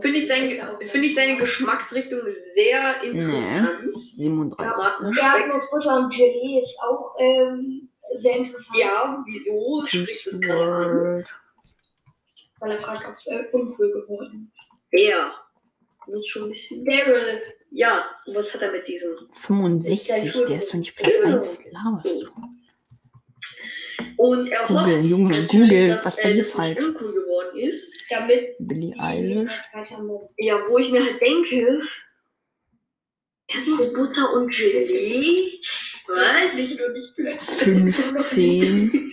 finde ich, sein, finde ich seine Geschmacksrichtung sehr interessant. 37. Ne? Erdnussbutter und Gelee ist auch ähm, sehr interessant. Ja, wieso spricht das gerade an? Weil er fragt, ob es äh, uncool geworden ist. Ja. Das ist schon ein bisschen. Daryl. Ja, und was hat er mit diesem? 65, der ist doch nicht Platz Genau. 1. Was laberst du? Und er Google, hofft Junge, natürlich, Google, dass was bei äh, dir das falsch? uncool geworden ist. Damit Billie die Eilish. Ja, wo ich mir halt denke, Erdnussbutter und Gelee? Was? Nicht nur nicht blöd. 15.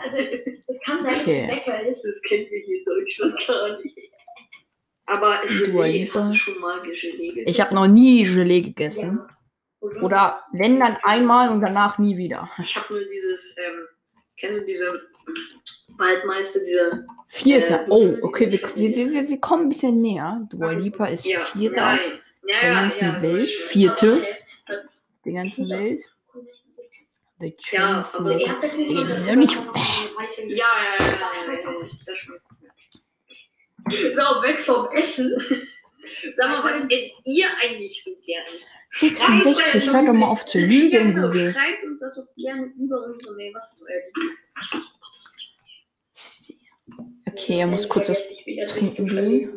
Also es, es kann sein, dass Okay. es lecker ist. Das kennen wir hier in Deutschland gar nicht. Aber Dua Gelee, Lipa. hast du schon mal Gelee gegessen? Ich habe noch nie Gelee gegessen. Ja. Oder? Oder wenn dann einmal und danach nie wieder. Ich habe nur dieses, ähm, kennst du diese Waldmeister, diese. Vierter. Äh, Oh, okay, wir, wir, wir, wir- wir kommen ein bisschen näher. Dua Lipa ist Ja, Vierter nein. Ja, der ja, ganzen ja, Welt. Vierte der ganzen Welt. The Ja, Chainsmokers. aber- Erdbeerkuchen Digga, und die sind doch nicht Ja, ja, ja, ja, ja, ja, das schon. So, weg vom Essen. Sag mal, was esst ihr eigentlich so gerne? 66, hör doch mal auf zu Ja, lügen, genau, Google. Schreibt uns das so gerne über unsere Mail. Was ist euer Lieblingsessen? Okay, er muss kurz was wieder trinken gehen.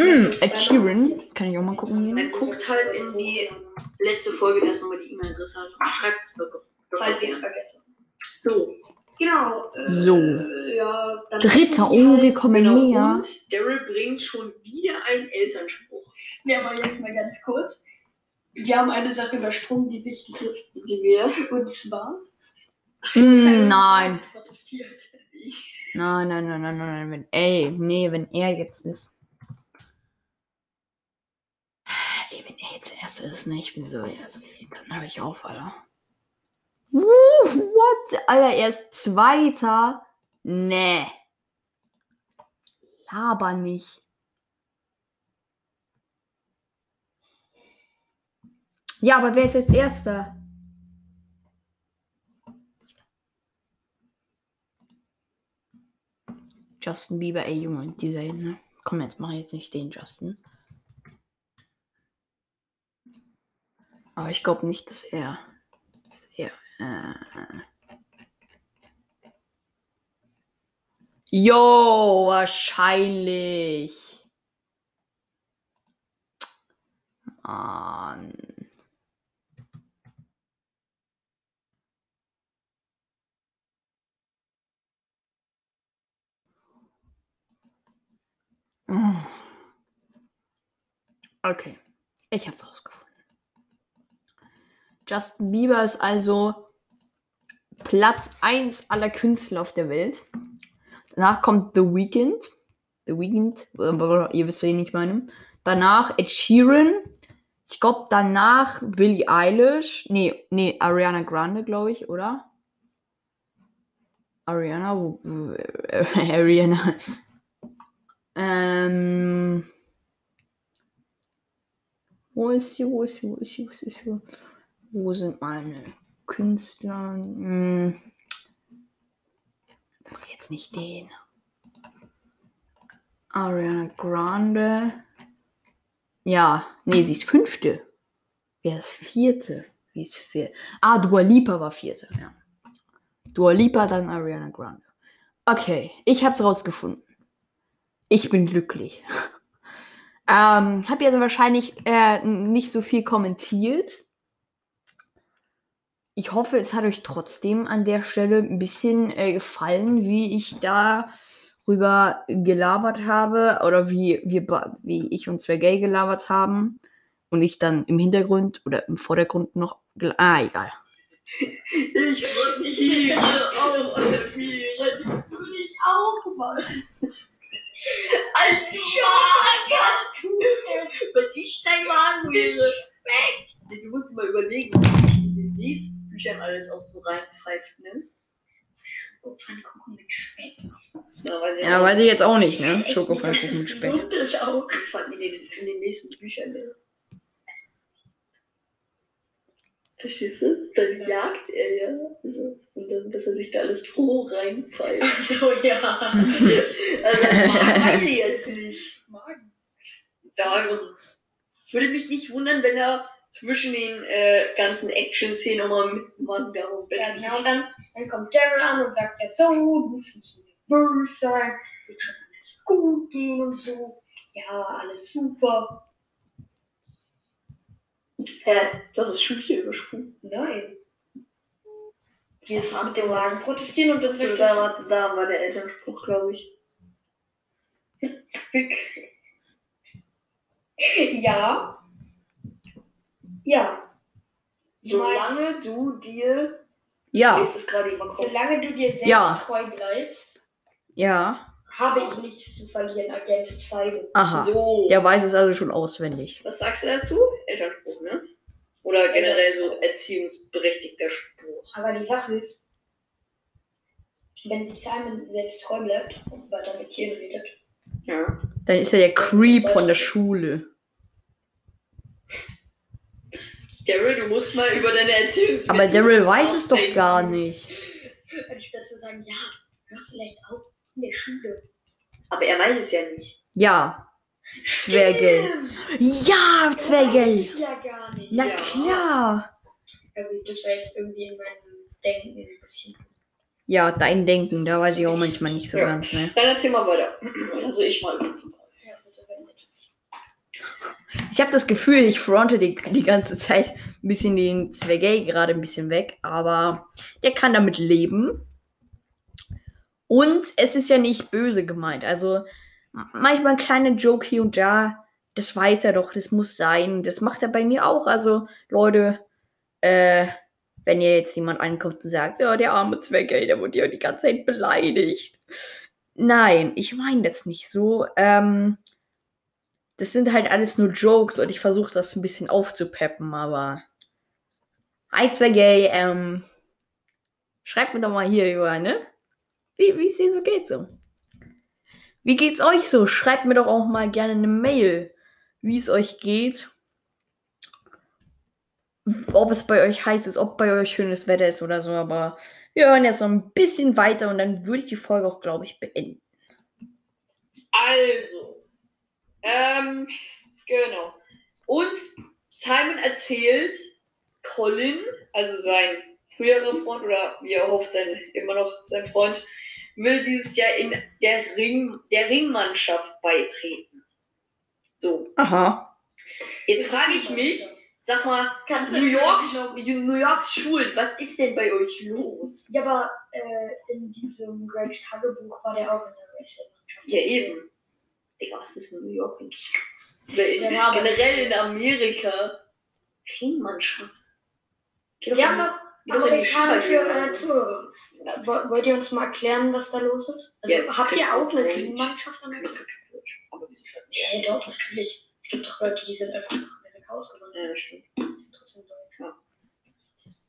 Mm, Hm, Ed Sheeran. Kann ich auch mal gucken Dann gehen? guckt halt in die letzte Folge, da ist nochmal die E-Mail-Adresse. Also schreibt es doch. Falls ihr es vergessen. So. Genau. Äh, So. Ja, dann Dritter, oh, halt- wir kommen Genau. näher. Und Daryl bringt schon wieder einen Elternspruch. Ja, aber jetzt mal ganz kurz. Wir haben eine Sache übersprungen, die wichtig ist. Die wir. Und zwar. Hm, nein. Protestiert. Nein, nein, nein, nein, nein, wenn, ey, nee, wenn er jetzt ist. Ey, wenn er jetzt erst ist, ne, ich bin so, also, dann höre ich auf, Alter. Uh, what? Alter, er ist Zweiter? Nee. Laber nicht. Ja, aber wer ist jetzt Erster? Justin Bieber, ey Junge, dieser ne? Komm, jetzt mach jetzt nicht den Justin. Aber ich glaube nicht, dass er. Dass er. Äh, Jo, wahrscheinlich. Mann. Mm. Okay, ich hab's rausgefunden. Justin Bieber ist also Platz 1 aller Künstler auf der Welt. Danach kommt The Weeknd. The Weeknd, äh, ihr wisst, wen ich meine. Danach Ed Sheeran. Ich glaube, danach Billie Eilish. Nee, nee, Ariana Grande, glaube ich, oder? Ariana, äh, Ariana. Ähm. Wo ist sie? Wo ist sie? Wo ist sie? Wo ist sie? Wo sind meine Künstler? Hm. Jetzt nicht den. Ariana Grande. Ja, nee, sie ist fünfte. Wer ist vierte? Wie ist vierte? Ah, Dua Lipa war vierte, ja. Dua Lipa, dann Ariana Grande. Okay, ich hab's rausgefunden. Ich bin glücklich. Ähm, hab jetzt wahrscheinlich äh, nicht so viel kommentiert. Ich hoffe, es hat euch trotzdem an der Stelle ein bisschen äh, gefallen, wie ich darüber gelabert habe oder wie, wir, wie ich und Zwergay gelabert haben und ich dann im Hintergrund oder im Vordergrund noch. Ah, egal. Ich protestiere auch an der Viren. Und ich auch mal. Als Schwager! Wenn ich dein Wagen wäre. Weg! Du musst dir mal überlegen, was in den nächsten Büchern alles auch so reinpfeift, ne? Oh, Pfannkuchen mit Speck. Ja, weiß ich Ja, auch. weiß ich jetzt auch nicht, ne? Echt Schokofallkuchen mit Speck. dass das Gesundes auch. Fand in den, in den nächsten Büchern, ne? Verstehst du? Dann jagt er ja. Also, und dann, dass er sich da alles Stroh reinpfeift. Ach so, ja. Also, das mag ich jetzt nicht. Magen. Darum. Würde mich nicht wundern, wenn er zwischen den äh, ganzen Action-Szenen. Darum bin Ja, genau, und dann, dann kommt Daryl an und sagt ja so, du musst nicht so nervös sein, wird schon alles gut gehen und so. Ja, alles super. Hä? Das ist schon hier übersprungen. Nein. Hier ist Mit dem Magen protestieren und dann So, sagt da, war, da war der Elternspruch, glaube ich. ja. Ja. Meinst, Solange du dir. Ja, Ist es gerade solange du dir selbst Ja. treu bleibst, ja. habe ich nichts zu verlieren, Agent zeigen. Aha. So. Der weiß es also schon auswendig. Was sagst du dazu? Elternspruch, ne? Oder generell so erziehungsberechtigter Spruch. Aber die Sache ist, wenn die Simon selbst treu bleibt und weiter mit Tieren redet, Ja. Dann ist er der Creep von der Schule. Daryl, du musst mal über deine Erziehungs. Aber Daryl weiß es doch gar nicht. anstatt zu sagen, ja, hör vielleicht auch in der Schule. Aber er weiß es ja nicht. Ja. Zwerge. Ja, Zwerge. Das ist ja gar nicht. Na Ja. klar. Ja gut, das war jetzt irgendwie in meinem Denken ein bisschen. Ja, dein Denken, da weiß ich auch manchmal nicht so Ja. ganz, ne? Dann erzähl mal weiter. Also ich mal. Ja, bitte, wenn nicht. Ich habe das Gefühl, ich fronte die, die ganze Zeit ein bisschen den Zwergay gerade ein bisschen weg, aber der kann damit leben. Und es ist ja nicht böse gemeint. Also manchmal ein kleiner Joke hier und da, das weiß er doch, das muss sein. Das macht er bei mir auch. Also Leute, äh, wenn ihr jetzt jemand ankommt und sagt, ja, der arme Zwergay, der wurde ja die ganze Zeit beleidigt. Nein, ich meine das nicht so. Ähm, das sind halt alles nur Jokes und ich versuche das ein bisschen aufzupeppen, aber. Hi Zwergay, ähm. Schreibt mir doch mal hier über, ne? Wie, es dir so geht so. Wie geht's euch so? Schreibt mir doch auch mal gerne eine Mail, wie es euch geht. Ob es bei euch heiß ist, ob bei euch schönes Wetter ist oder so, aber wir hören jetzt noch ein bisschen weiter und dann würde ich die Folge auch, glaube ich, beenden. Also, ähm, genau. Und Simon erzählt, Colin, also sein früherer Freund oder wie er hofft, sein, immer noch sein Freund, will dieses Jahr in der, Ring, der Ringmannschaft beitreten. So. Aha. Jetzt frage ich mich, sag mal, Kannst du New Yorks, New Yorks Schulen, was ist denn bei euch los? Ja, aber äh, in diesem Gregs Tagebuch war der auch in der Wrestling-Mannschaft. Ja, eben. Digga, was ist in New York eigentlich los? In, aber- generell in Amerika. In- doch in die amerikanische äh, Zuhörer. Äh, wo- Wollt ihr uns mal erklären, was da los ist? Also, Ja, habt ihr auch eine Aber das ist halt Nee, doch, natürlich. Es gibt doch Leute, die sind einfach nach Amerika ausgewandert. Ja, das stimmt.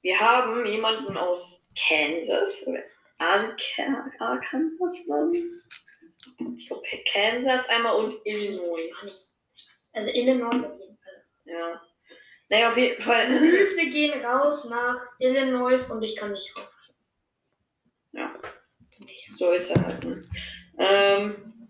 Wir haben jemanden aus Kansas Arka Arkansas, glaube ich. Ich glaube Kansas einmal und Illinois. Also Illinois auf jeden Fall. Ja. Naja, auf jeden Fall. Grüße gehen raus nach Illinois und ich kann nicht rauf. So ist er halt. Ne? Ähm,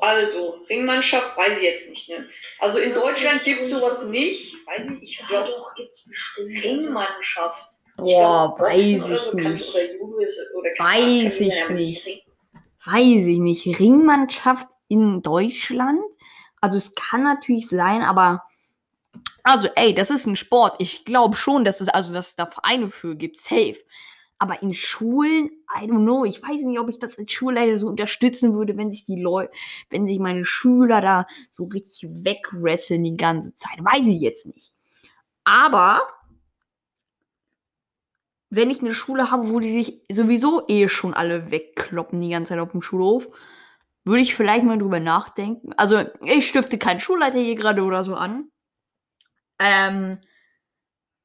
also, Ringmannschaft weiß ich jetzt nicht. Ne? Also in Ja, Deutschland gibt es sowas nicht. Weiß ich, ich Ja, glaube doch, gibt's bestimmt. Ringmannschaft. Boah, glaub, weiß ich so nicht. Oder oder Weiß ich ja nicht. Weiß ich nicht. Ringmannschaft in Deutschland? Also es kann natürlich sein, aber also ey, das ist ein Sport. Ich glaube schon, dass es also dass es da Vereine für gibt, safe. Aber in Schulen, I don't know, ich weiß nicht, ob ich das als Schulleiter so unterstützen würde, wenn sich die Leute, wenn sich meine Schüler da so richtig wegwresteln die ganze Zeit. Weiß ich jetzt nicht. Aber wenn ich eine Schule habe, wo die sich sowieso eh schon alle wegkloppen die ganze Zeit auf dem Schulhof, würde ich vielleicht mal drüber nachdenken. Also, ich stifte keinen Schulleiter hier gerade oder so an. Ähm,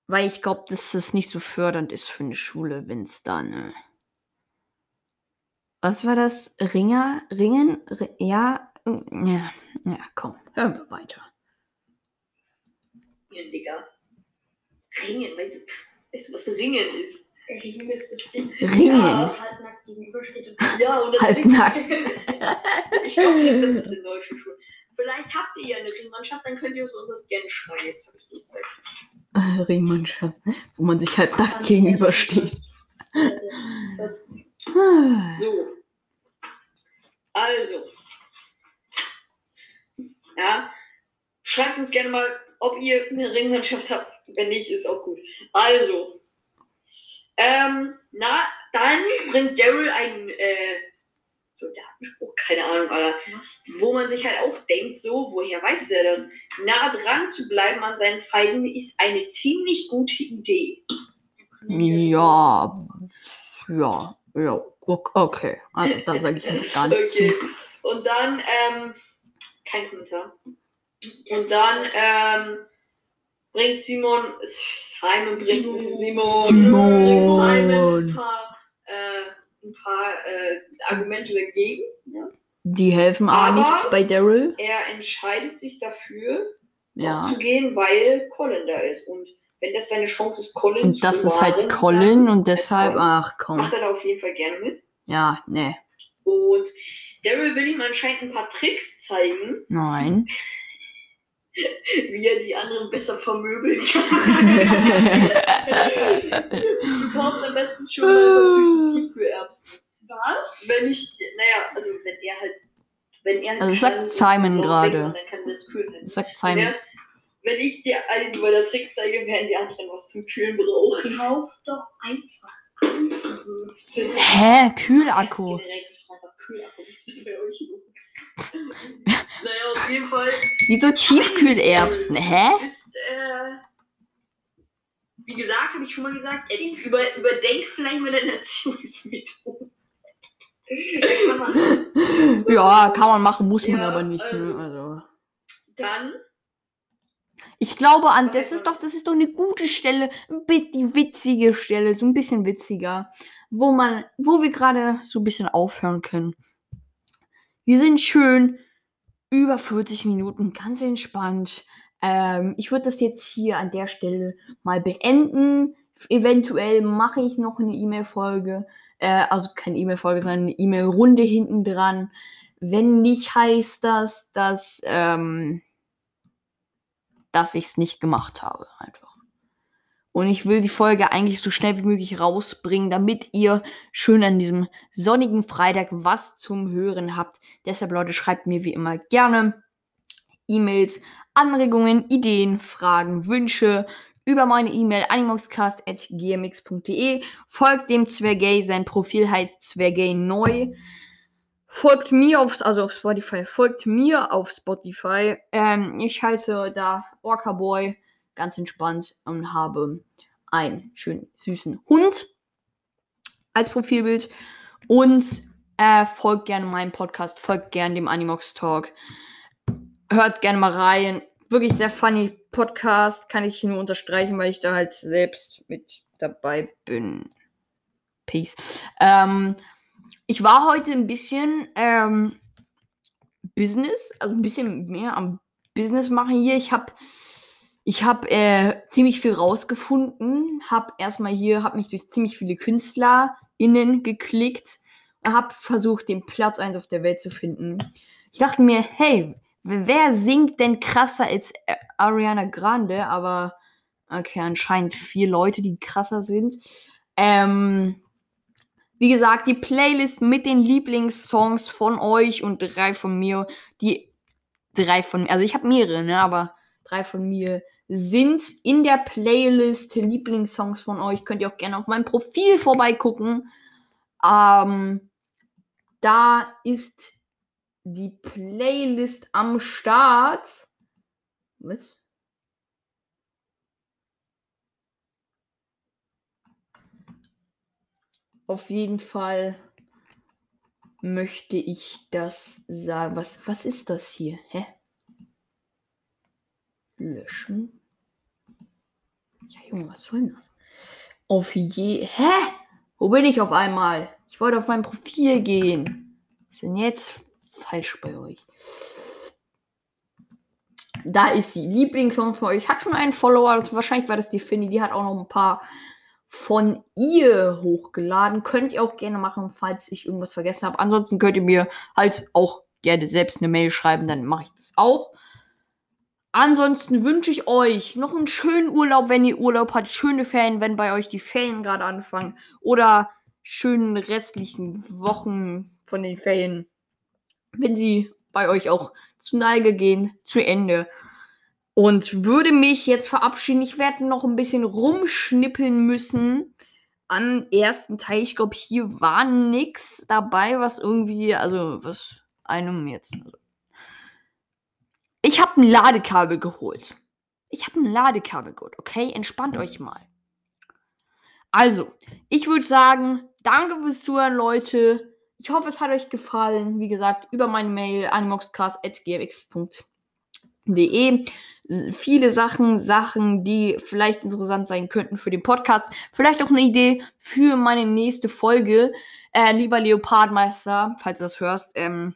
weil ich glaube, dass das nicht so fördernd ist für eine Schule, wenn es dann. Äh was war das? Ringer? Ringen? Ri ja? mm, ja? Ja, komm, hören wir weiter. Hier, Digga. Ringen, weißt du, du, was Ringen ist? Ringen ist das Ding. Ringen? Ja, das halbnackt gegenübersteht. und- Ja, und das Halbnackt. Ich glaube nicht, dass es in deutschen Schulen. Vielleicht habt ihr ja eine Ringmannschaft, dann könnt ihr uns das gerne schreiben. Jetzt habe ich die Zeit. Äh, Ringmannschaft, wo man sich halt nackt gegenübersteht. So. Also. Ja. Schreibt uns gerne mal, ob ihr eine Ringmannschaft habt. Wenn nicht, ist auch gut. Also. Ähm, na, dann bringt Daryl einen äh, Soldatenspruch, keine Ahnung, Alter. Wo man sich halt auch denkt, so, woher weiß er das? Nah dran zu bleiben an seinen Feinden ist eine ziemlich gute Idee. Ja, ja, ja, ok- okay. Also da sage ich gar nichts Okay. zu. Und dann, ähm, kein Kommentar. Und dann, ähm, bringt Simon, Simon bringt Simon. Simon, Simon. bringt Simon ein paar, äh, ein paar äh, Argumente dagegen. Ja. Die helfen aber Aber- nichts bei Daryl. Er entscheidet sich dafür, Ja. zu gehen, weil Colin da ist. Und wenn das seine Chance ist, Colin Und zu das ist halt bewahren, Colin und deshalb, ach komm. macht er da auf jeden Fall gerne mit. Ja, nee, Und Daryl will ihm anscheinend ein paar Tricks zeigen, nein. wie er die anderen besser vermöbeln kann. du kaufst am besten schon mal Tiefkühlerbsen. Was? Wenn ich, naja, also wenn er halt, wenn er halt Also sagt kann, Simon gerade. Dann kann das kühl hält. Sagt Simon. Wenn, wenn ich dir einen meiner Tricks zeige, werden die anderen was zum Kühlen brauchen. Kauf doch einfach. Hä? Kühlakku. Generell Kühlakku, wisst ihr bei euch. naja, auf jeden Fall Wieso Tiefkühlerbsen? Hä? ist, äh, wie gesagt, habe ich schon mal gesagt, Eddie, über, überdenk vielleicht mal deine Erziehungsmethode. Ja, kann man machen, muss man Ja, aber nicht. also- Ne? Also. dann Ich glaube an, das ist doch, das ist doch eine gute Stelle, die witzige Stelle, so ein bisschen witziger, wo man, wo wir gerade so ein bisschen aufhören können. Wir sind schön über 40 Minuten, ganz entspannt. Ähm, ich würde das jetzt hier an der Stelle mal beenden. Eventuell mache ich noch eine E-Mail-Folge, äh, also keine E-Mail-Folge, sondern eine E-Mail-Runde hinten dran. Wenn nicht, heißt das, dass ähm, dass ich es nicht gemacht habe, einfach. Und ich will die Folge eigentlich so schnell wie möglich rausbringen, damit ihr schön an diesem sonnigen Freitag was zum Hören habt. Deshalb, Leute, schreibt mir wie immer gerne E-Mails, Anregungen, Ideen, Fragen, Wünsche über meine E-Mail animoxcast.gmx.de. Folgt dem Zwergay, sein Profil heißt Zwergay neu. Folgt mir auf, also auf Spotify, folgt mir auf Spotify. Ähm, ich heiße da Orca Boy, ganz entspannt und habe einen schönen süßen Hund als Profilbild. Und äh, folgt gerne meinem Podcast, folgt gerne dem Animox Talk. Hört gerne mal rein. Wirklich sehr funny Podcast, kann ich nur unterstreichen, weil ich da halt selbst mit dabei bin. Peace. Ähm, ich war heute ein bisschen ähm, Business, also ein bisschen mehr am Business machen hier. Ich habe ich hab, äh, ziemlich viel rausgefunden, habe erstmal hier, habe mich durch ziemlich viele KünstlerInnen geklickt und habe versucht, den Platz 1 auf der Welt zu finden. Ich dachte mir, hey, wer singt denn krasser als äh, Ariana Grande? Aber okay, anscheinend vier Leute, die krasser sind. Ähm, wie gesagt, die Playlist mit den Lieblingssongs von euch und drei von mir, die drei von mir, also ich habe mehrere, ne, aber drei von mir sind in der Playlist Lieblingssongs von euch. Könnt ihr auch gerne auf meinem Profil vorbeigucken. Ähm, da ist die Playlist am Start. Was? Auf jeden Fall möchte ich das sagen. Was, was ist das hier? Hä? Löschen. Ja, Junge, was soll denn das? Auf je. Hä? Wo bin ich auf einmal? Ich wollte auf mein Profil gehen. Was ist denn jetzt falsch bei euch? Da ist sie. Lieblingssong von euch. Hat schon einen Follower. Also wahrscheinlich war das die Finny. Die hat auch noch ein paar von ihr hochgeladen. Könnt ihr auch gerne machen, falls ich irgendwas vergessen habe. Ansonsten könnt ihr mir halt auch gerne selbst eine Mail schreiben. Dann mache ich das auch. Ansonsten wünsche ich euch noch einen schönen Urlaub, wenn ihr Urlaub habt. Schöne Ferien, wenn bei euch die Ferien gerade anfangen. Oder schönen restlichen Wochen von den Ferien, wenn sie bei euch auch zu Neige gehen, zu Ende. Und würde mich jetzt verabschieden. Ich werde noch ein bisschen rumschnippeln müssen am ersten Teil. Ich glaube, hier war nichts dabei, was irgendwie, also was einem jetzt. Also ich habe ein Ladekabel geholt. Ich habe ein Ladekabel geholt, okay? Entspannt euch mal. Also, ich würde sagen, danke fürs Zuhören, Leute. Ich hoffe, es hat euch gefallen. Wie gesagt, über meine Mail animoxcast.gmx.de. Viele Sachen, Sachen, die vielleicht interessant sein könnten für den Podcast. Vielleicht auch eine Idee für meine nächste Folge. Äh, lieber Leopardmeister, falls du das hörst, ähm,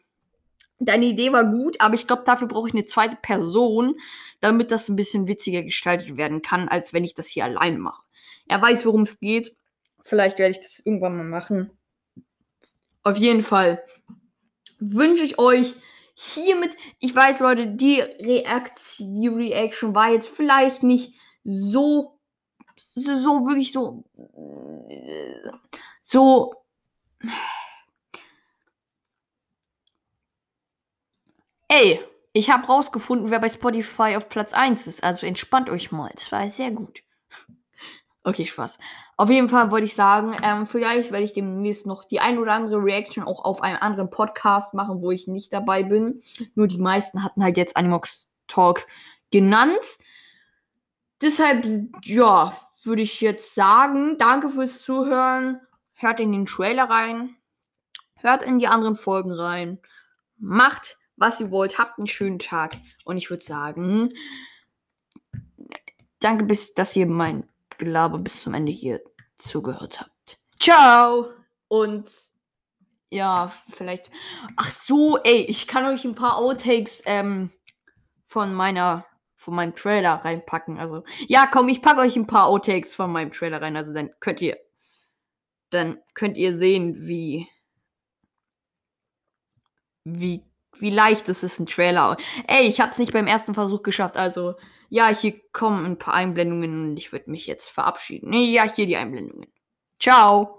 deine Idee war gut, aber ich glaube, dafür brauche ich eine zweite Person, damit das ein bisschen witziger gestaltet werden kann, als wenn ich das hier alleine mache. Er weiß, worum es geht. Vielleicht werde ich das irgendwann mal machen. Auf jeden Fall wünsche ich euch hiermit, ich weiß, Leute, die Reaktion, die Reaction war jetzt vielleicht nicht so, so, so wirklich so, so, ey, Ich habe rausgefunden, wer bei Spotify auf Platz 1 ist. Also entspannt euch mal. Es war sehr gut. Okay, Spaß. Auf jeden Fall wollte ich sagen, ähm, vielleicht werde ich demnächst noch die ein oder andere Reaction auch auf einen anderen Podcast machen, wo ich nicht dabei bin. Nur die meisten hatten halt jetzt Animox Talk genannt. Deshalb, ja, würde ich jetzt sagen, danke fürs Zuhören. Hört in den Trailer rein. Hört in die anderen Folgen rein. Macht, was ihr wollt. Habt einen schönen Tag. Und ich würde sagen, danke, bis, dass ihr mein Gelaber bis zum Ende hier zugehört habt. Ciao! Und ja, vielleicht. Ach so, ey, ich kann euch ein paar Outtakes ähm, von meiner von meinem Trailer reinpacken. Also, ja, komm, ich packe euch ein paar Outtakes von meinem Trailer rein. Also dann könnt ihr dann könnt ihr sehen, wie wie wie leicht es ist, ein Trailer. Ey, ich hab's nicht beim ersten Versuch geschafft. Also, ja, hier kommen ein paar Einblendungen und ich würde mich jetzt verabschieden. Ja, hier die Einblendungen. Ciao.